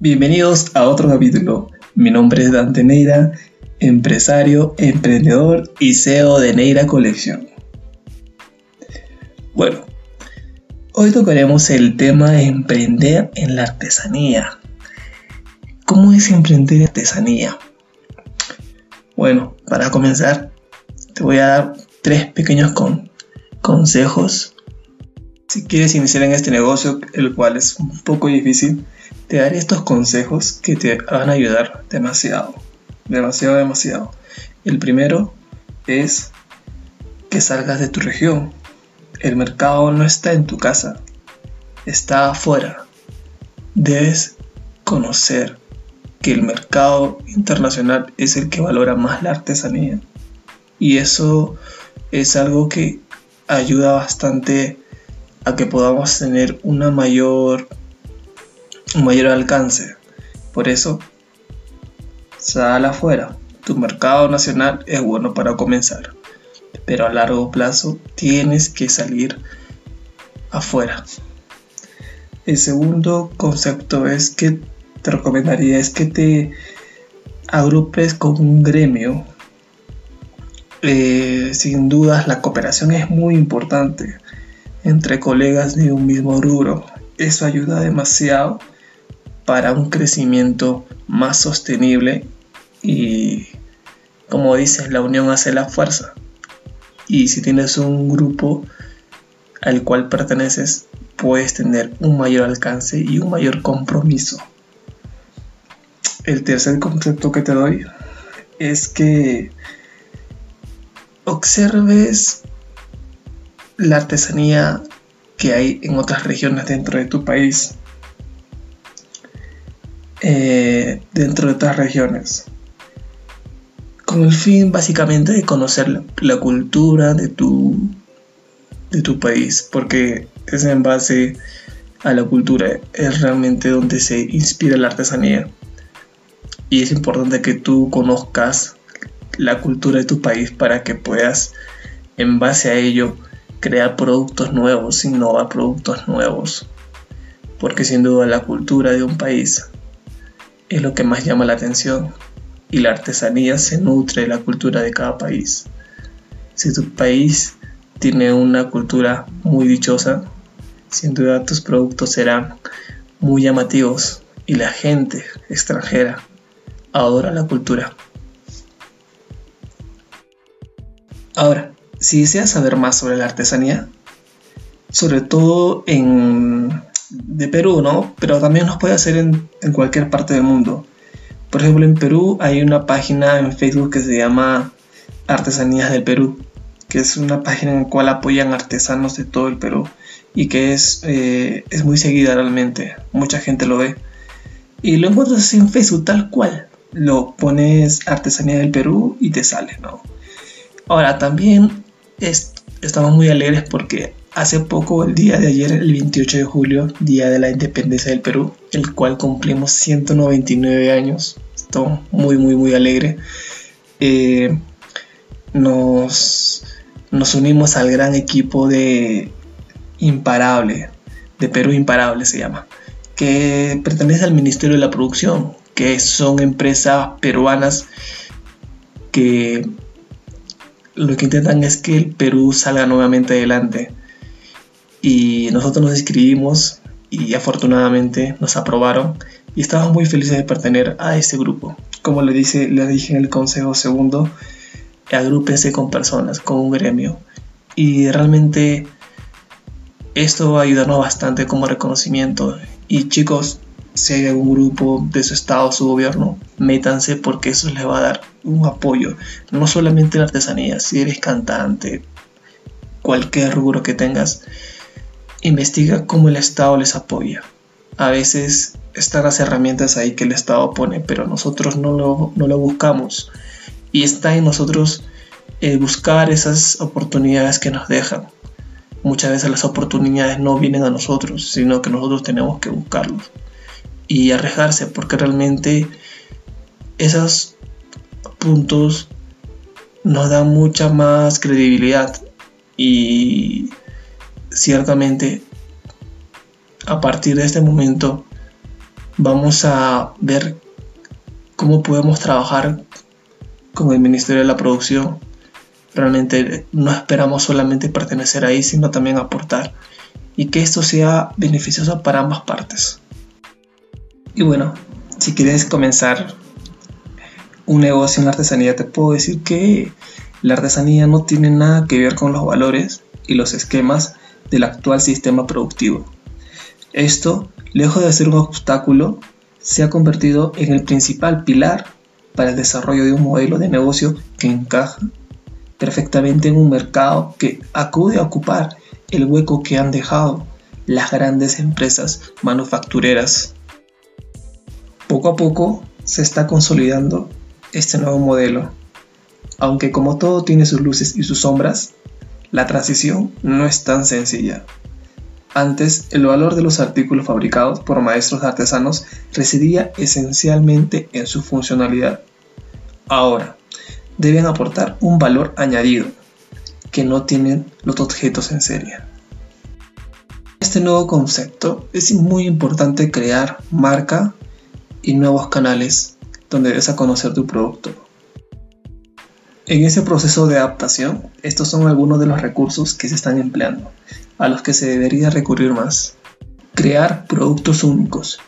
Bienvenidos a otro capítulo. Mi nombre es Dante Neira, empresario, emprendedor y CEO de Neira Colección. Bueno, hoy tocaremos el tema de emprender en la artesanía. ¿Cómo es emprender en artesanía? Bueno, para comenzar, te voy a dar tres pequeños consejos. Si quieres iniciar en este negocio, el cual es un poco difícil, te daré estos consejos que te van a ayudar demasiado, demasiado, demasiado. El primero es que salgas de tu región. El mercado no está en tu casa, está afuera. Debes conocer que el mercado internacional es el que valora más la artesanía. Y eso es algo que ayuda bastante a que podamos tener una mayor un mayor alcance. Por eso, sal afuera. Tu mercado nacional es bueno para comenzar, pero a largo plazo tienes que salir afuera. El segundo concepto es que te recomendaría es que te agrupes con un gremio. Eh, sin dudas la cooperación es muy importante entre colegas de un mismo rubro. Eso ayuda demasiado para un crecimiento más sostenible y como dices, la unión hace la fuerza. Y si tienes un grupo al cual perteneces, puedes tener un mayor alcance y un mayor compromiso. El tercer concepto que te doy es que observes la artesanía que hay en otras regiones dentro de tu país eh, dentro de otras regiones. Con el fin básicamente de conocer la, cultura de tu, de tu país, porque es en base a la cultura, es realmente donde se inspira la artesanía. Y es importante que tú conozcas la cultura de tu país para que puedas, en base a ello, crear productos nuevos, innovar productos nuevos. Porque sin duda la cultura de un país es lo que más llama la atención y la artesanía se nutre de la cultura de cada país. Si tu país tiene una cultura muy dichosa, sin duda tus productos serán muy llamativos y la gente extranjera adora la cultura. Ahora, si deseas saber más sobre la artesanía, sobre todo en de Perú, ¿no? Pero también nos puede hacer en, cualquier parte del mundo. Por ejemplo, en Perú hay una página en Facebook que se llama Artesanías del Perú, que es una página en la cual apoyan artesanos de todo el Perú y que es, eh, es muy seguida realmente. Mucha gente lo ve. Y lo encuentras en Facebook tal cual. Lo pones Artesanía del Perú y te sale, ¿no? Ahora, también estamos muy alegres porque Hace poco, el día de ayer, el 28 de julio, día de la independencia del Perú, el cual cumplimos 199 años. Estoy muy, muy, muy alegre. Eh, nos, nos unimos al gran equipo de Imparable, de Perú Imparable se llama, que pertenece al Ministerio de la Producción, que son empresas peruanas que lo que intentan es que el Perú salga nuevamente adelante y nosotros nos inscribimos y afortunadamente nos aprobaron y estamos muy felices de pertenecer a este grupo. Como le, dice, le dije en el consejo segundo, agrúpense con personas, con un gremio y realmente esto va a ayudarnos bastante como reconocimiento. Y chicos, si hay algún grupo de su estado, su gobierno, métanse porque eso les va a dar un apoyo, no solamente en artesanía, si eres cantante, cualquier rubro que tengas, investiga cómo el Estado les apoya. A veces están las herramientas ahí que el Estado pone, pero nosotros no lo, no lo buscamos. Y está en nosotros eh, buscar esas oportunidades que nos dejan. Muchas veces las oportunidades no vienen a nosotros, sino que nosotros tenemos que buscarlos. Y arriesgarse, porque realmente esos puntos nos dan mucha más credibilidad y ciertamente a partir de este momento vamos a ver cómo podemos trabajar con el Ministerio de la Producción. Realmente no esperamos solamente pertenecer ahí, sino también aportar y que esto sea beneficioso para ambas partes. Y bueno, si quieres comenzar un negocio en artesanía, te puedo decir que la artesanía no tiene nada que ver con los valores y los esquemas del actual sistema productivo. Esto, lejos de ser un obstáculo, se ha convertido en el principal pilar para el desarrollo de un modelo de negocio que encaja perfectamente en un mercado que acude a ocupar el hueco que han dejado las grandes empresas manufactureras. Poco a poco se está consolidando este nuevo modelo, aunque como todo tiene sus luces y sus sombras, la transición no es tan sencilla. Antes, el valor de los artículos fabricados por maestros artesanos residía esencialmente en su funcionalidad. Ahora, deben aportar un valor añadido, que no tienen los objetos en serie. Este nuevo concepto es muy importante crear marca y nuevos canales donde des a conocer tu producto. En ese proceso de adaptación, estos son algunos de los recursos que se están empleando, a los que se debería recurrir más. Crear productos únicos.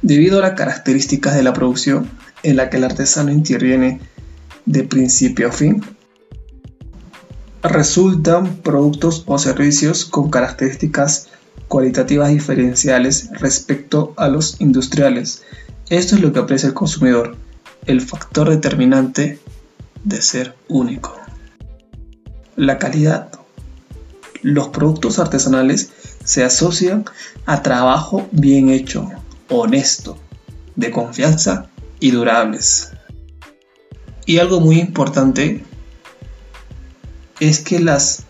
Debido a las características de la producción, en la que el artesano interviene de principio a fin, resultan productos o servicios con características cualitativas diferenciales respecto a los industriales. Esto es lo que aprecia el consumidor, el factor determinante de ser único. La calidad. Los productos artesanales se asocian a trabajo bien hecho, honesto, de confianza y durables. Y algo muy importante es que las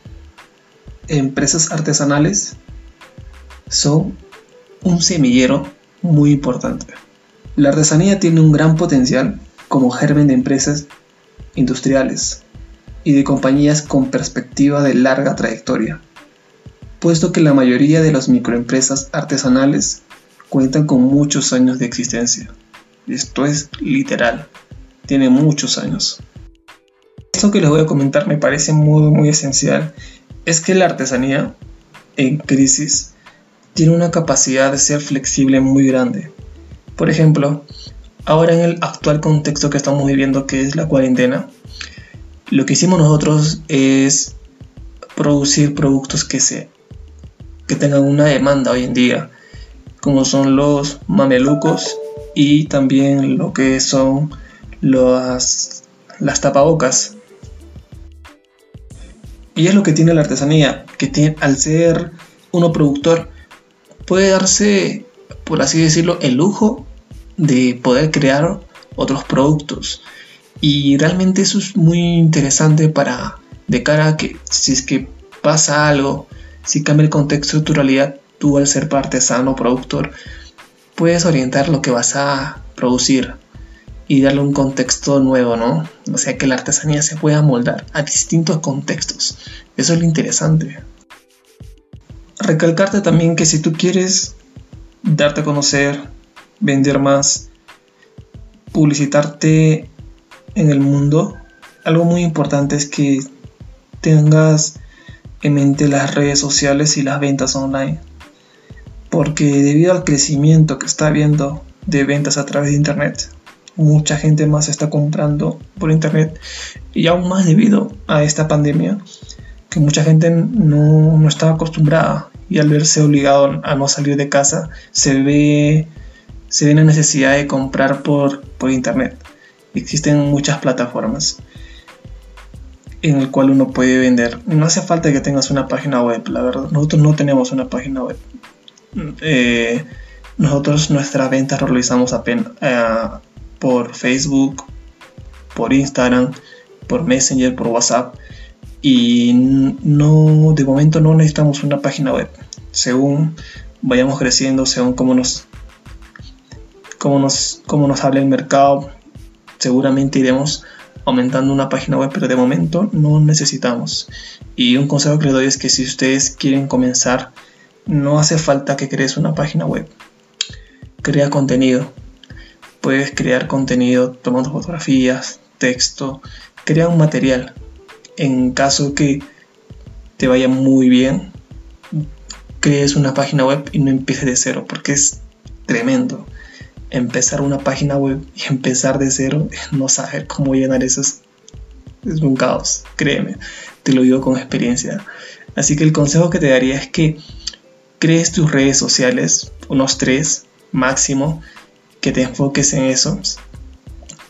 empresas artesanales son un semillero muy importante. La artesanía tiene un gran potencial como germen de empresas industriales y de compañías con perspectiva de larga trayectoria, puesto que la mayoría de las microempresas artesanales cuentan con muchos años de existencia. Esto es literal, tiene muchos años. Esto que les voy a comentar me parece muy, muy esencial. Es que la artesanía en crisis tiene una capacidad de ser flexible muy grande. Por ejemplo, ahora en el actual contexto que estamos viviendo, que es la cuarentena, lo que hicimos nosotros es producir productos que, se, que tengan una demanda hoy en día, como son los mamelucos y también lo que son las, las tapabocas. Y es lo que tiene la artesanía, que tiene, al ser uno productor, puede darse, por así decirlo, el lujo de poder crear otros productos. Y realmente eso es muy interesante para, de cara a que si es que pasa algo, si cambia el contexto de tu realidad, tú al ser artesano, productor, puedes orientar lo que vas a producir y darle un contexto nuevo, ¿no? O sea, que la artesanía se pueda moldar a distintos contextos. Eso es lo interesante. Recalcarte también que si tú quieres darte a conocer, vender más, publicitarte en el mundo, algo muy importante es que tengas en mente las redes sociales y las ventas online. Porque debido al crecimiento que está habiendo de ventas a través de Internet, mucha gente más está comprando por internet y aún más debido a esta pandemia que mucha gente no, no estaba acostumbrada y al verse obligado a no salir de casa se ve se ve la necesidad de comprar por, por internet existen muchas plataformas en el cual uno puede vender no hace falta que tengas una página web la verdad nosotros no tenemos una página web eh, nosotros nuestras ventas realizamos apenas eh, por Facebook, por Instagram, por Messenger, por WhatsApp. Y no, de momento no necesitamos una página web. Según vayamos creciendo, según cómo nos, cómo nos, nos hable el mercado, seguramente iremos aumentando una página web, pero de momento no necesitamos. Y un consejo que le doy es que si ustedes quieren comenzar, no hace falta que crees una página web crea contenido. Puedes crear contenido tomando fotografías, texto, crea un material. En caso que te vaya muy bien, crees una página web y no empieces de cero, porque es tremendo. Empezar una página web y empezar de cero, no saber cómo llenar eso es, es un caos, créeme, te lo digo con experiencia. Así que el consejo que te daría es que crees tus redes sociales, unos tres máximo, que te enfoques en eso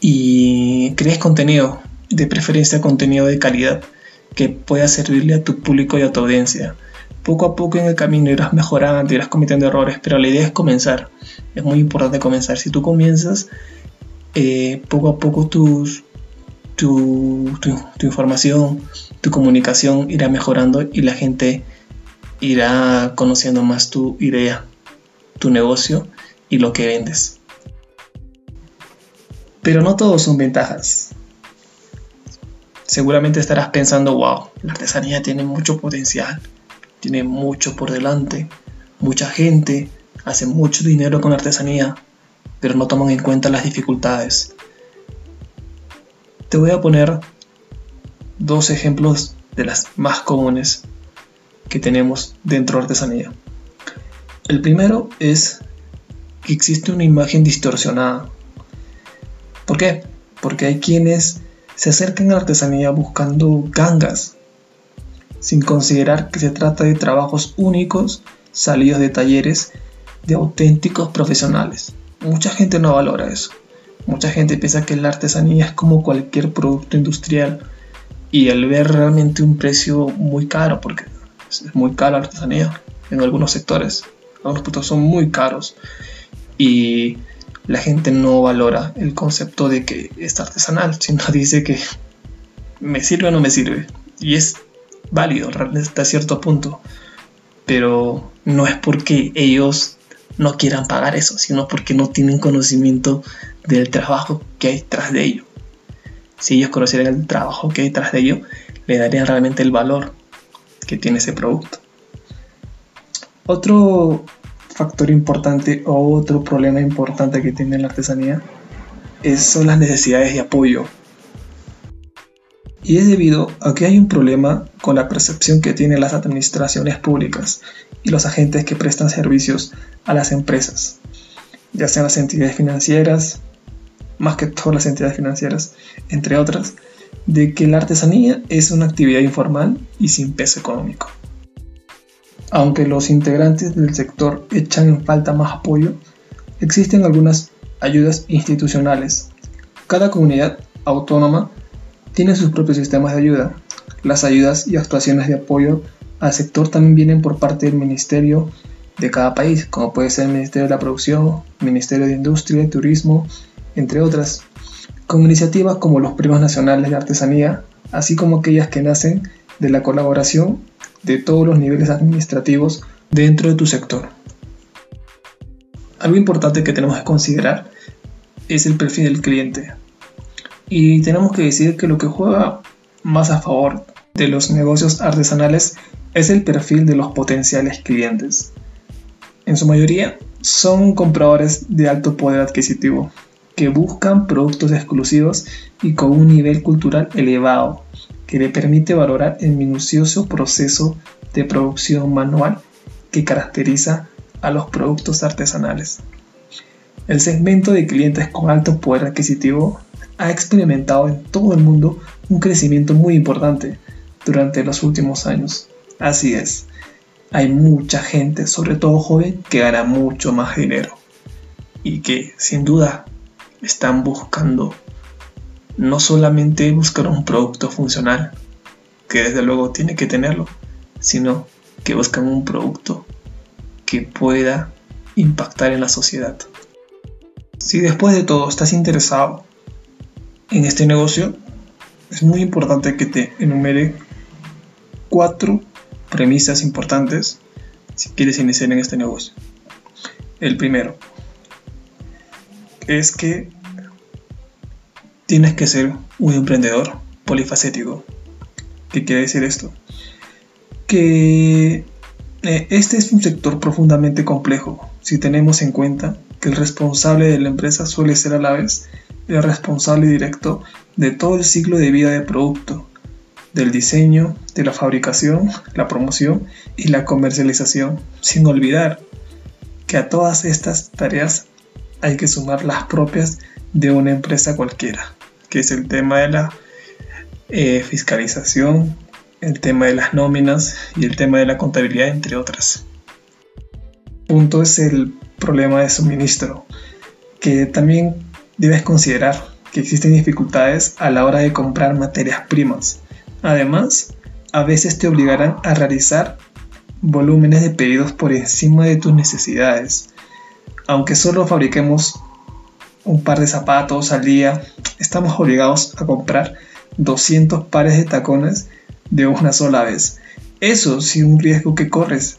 y crees contenido, de preferencia contenido de calidad que pueda servirle a tu público y a tu audiencia. Poco a poco en el camino irás mejorando, irás cometiendo errores, pero la idea es comenzar. Es muy importante comenzar. Si tú comienzas, eh, poco a poco tus, tu, tu información, tu comunicación irá mejorando y la gente irá conociendo más tu idea, tu negocio y lo que vendes. Pero no todos son ventajas. Seguramente estarás pensando, wow, la artesanía tiene mucho potencial, tiene mucho por delante, mucha gente hace mucho dinero con artesanía, pero no toman en cuenta las dificultades. Te voy a poner dos ejemplos de las más comunes que tenemos dentro de artesanía. El primero es que existe una imagen distorsionada. ¿Por qué? Porque hay quienes se acercan a la artesanía buscando gangas, sin considerar que se trata de trabajos únicos salidos de talleres de auténticos profesionales. Mucha gente no valora eso. Mucha gente piensa que la artesanía es como cualquier producto industrial y al ver realmente un precio muy caro, porque es muy cara la artesanía en algunos sectores, algunos productos son muy caros y la gente no valora el concepto de que es artesanal, sino dice que me sirve o no me sirve. Y es válido hasta cierto punto, pero no es porque ellos no quieran pagar eso, sino porque no tienen conocimiento del trabajo que hay tras de ello. Si ellos conocieran el trabajo que hay tras de ello, le darían realmente el valor que tiene ese producto. Otro factor importante o otro problema importante que tiene la artesanía es, son las necesidades de apoyo. Y es debido a que hay un problema con la percepción que tienen las administraciones públicas y los agentes que prestan servicios a las empresas, ya sean las entidades financieras, más que todas las entidades financieras, entre otras, de que la artesanía es una actividad informal y sin peso económico. Aunque los integrantes del sector echan en falta más apoyo, existen algunas ayudas institucionales. Cada comunidad autónoma tiene sus propios sistemas de ayuda. Las ayudas y actuaciones de apoyo al sector también vienen por parte del ministerio de cada país, como puede ser el Ministerio de la Producción, Ministerio de Industria Turismo, entre otras, con iniciativas como los Premios Nacionales de Artesanía, así como aquellas que nacen de la colaboración de todos los niveles administrativos dentro de tu sector. Algo importante que tenemos que considerar es el perfil del cliente. Y tenemos que decir que lo que juega más a favor de los negocios artesanales es el perfil de los potenciales clientes. En su mayoría son compradores de alto poder adquisitivo, que buscan productos exclusivos y con un nivel cultural elevado, que le permite valorar el minucioso proceso de producción manual que caracteriza a los productos artesanales. El segmento de clientes con alto poder adquisitivo ha experimentado en todo el mundo un crecimiento muy importante durante los últimos años. Así es, hay mucha gente, sobre todo joven, que gana mucho más dinero y que sin duda están buscando no solamente buscar un producto funcional, que desde luego tiene que tenerlo, sino que buscan un producto que pueda impactar en la sociedad. Si después de todo estás interesado en este negocio, es muy importante que te enumere cuatro premisas importantes si quieres iniciar en este negocio. El primero es que tienes que ser un emprendedor polifacético. ¿Qué quiere decir esto? Que eh, este es un sector profundamente complejo si tenemos en cuenta que el responsable de la empresa suele ser a la vez el responsable directo de todo el ciclo de vida del producto, del diseño, de la fabricación, la promoción y la comercialización, sin olvidar que a todas estas tareas hay que sumar las propias de una empresa cualquiera, que es el tema de la eh, fiscalización, el tema de las nóminas y el tema de la contabilidad, entre otras. Punto es el problema de suministro, que también debes considerar que existen dificultades a la hora de comprar materias primas. Además, a veces te obligarán a realizar volúmenes de pedidos por encima de tus necesidades, aunque solo fabriquemos un par de zapatos al día, estamos obligados a comprar 200 pares de tacones de una sola vez. Eso sí un riesgo que corres.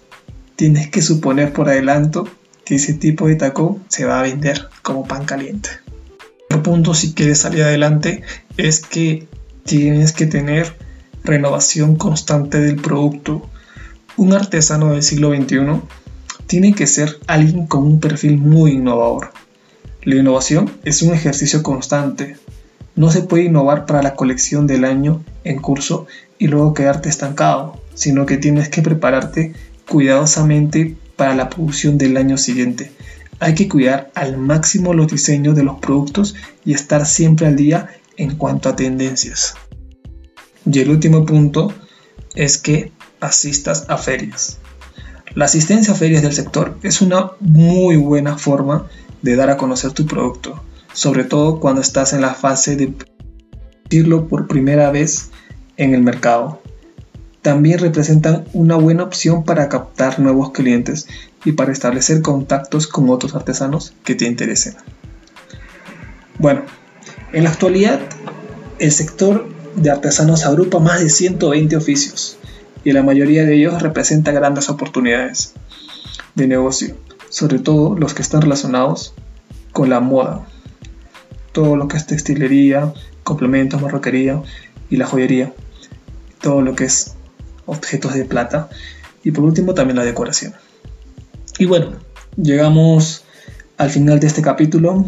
Tienes que suponer por adelanto que ese tipo de tacón se va a vender como pan caliente. Punto si quieres salir adelante es que tienes que tener renovación constante del producto. Un artesano del siglo XXI tiene que ser alguien con un perfil muy innovador. La innovación es un ejercicio constante. No se puede innovar para la colección del año en curso y luego quedarte estancado, sino que tienes que prepararte cuidadosamente para la producción del año siguiente. Hay que cuidar al máximo los diseños de los productos y estar siempre al día en cuanto a tendencias. Y el último punto es que asistas a ferias. La asistencia a ferias del sector es una muy buena forma de dar a conocer tu producto, sobre todo cuando estás en la fase de decirlo por primera vez en el mercado. También representan una buena opción para captar nuevos clientes y para establecer contactos con otros artesanos que te interesen. Bueno, en la actualidad el sector de artesanos agrupa más de 120 oficios y la mayoría de ellos representa grandes oportunidades de negocio, sobre todo los que están relacionados con la moda, todo lo que es textilería, complementos, marroquería y la joyería, todo lo que es objetos de plata y por último también la decoración. Y bueno, llegamos al final de este capítulo.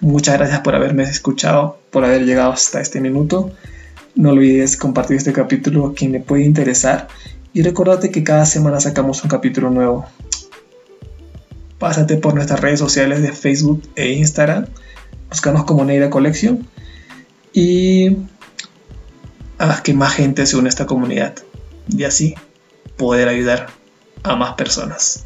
Muchas gracias por haberme escuchado, por haber llegado hasta este minuto. No olvides compartir este capítulo a quien le puede interesar y recordate que cada semana sacamos un capítulo nuevo. Pásate por nuestras redes sociales de Facebook e Instagram, búscanos como Neira Collection y haz que más gente se une a esta comunidad y así poder ayudar a más personas.